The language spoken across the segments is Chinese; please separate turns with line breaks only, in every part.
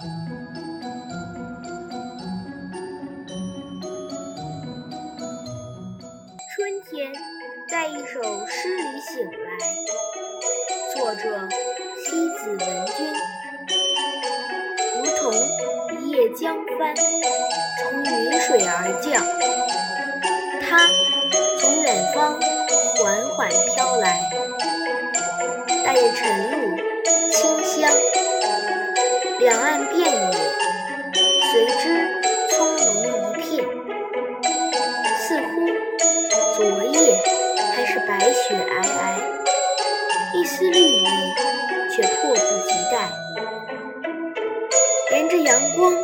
春天在一首诗里醒来，作者西子文君。如同一叶江帆从云水而降，它从远方缓缓飘来，带着晨露，两岸遍野随之葱茏一片，似乎昨夜还是白雪皑皑，一丝绿意却迫不及待。沿着阳光，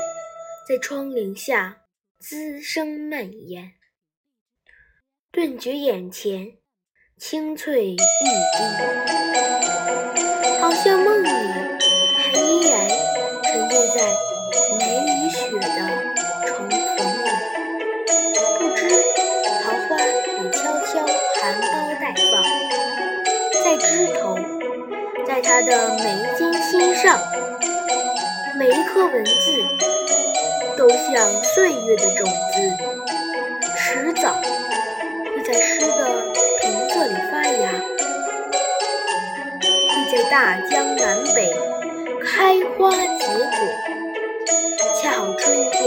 在窗棂下滋生蔓延，顿觉眼前青翠欲滴，他的眉间心上。每一颗文字都像岁月的种子，迟早会在诗的瓶子里发芽，会在大江南北开花结果。恰好春天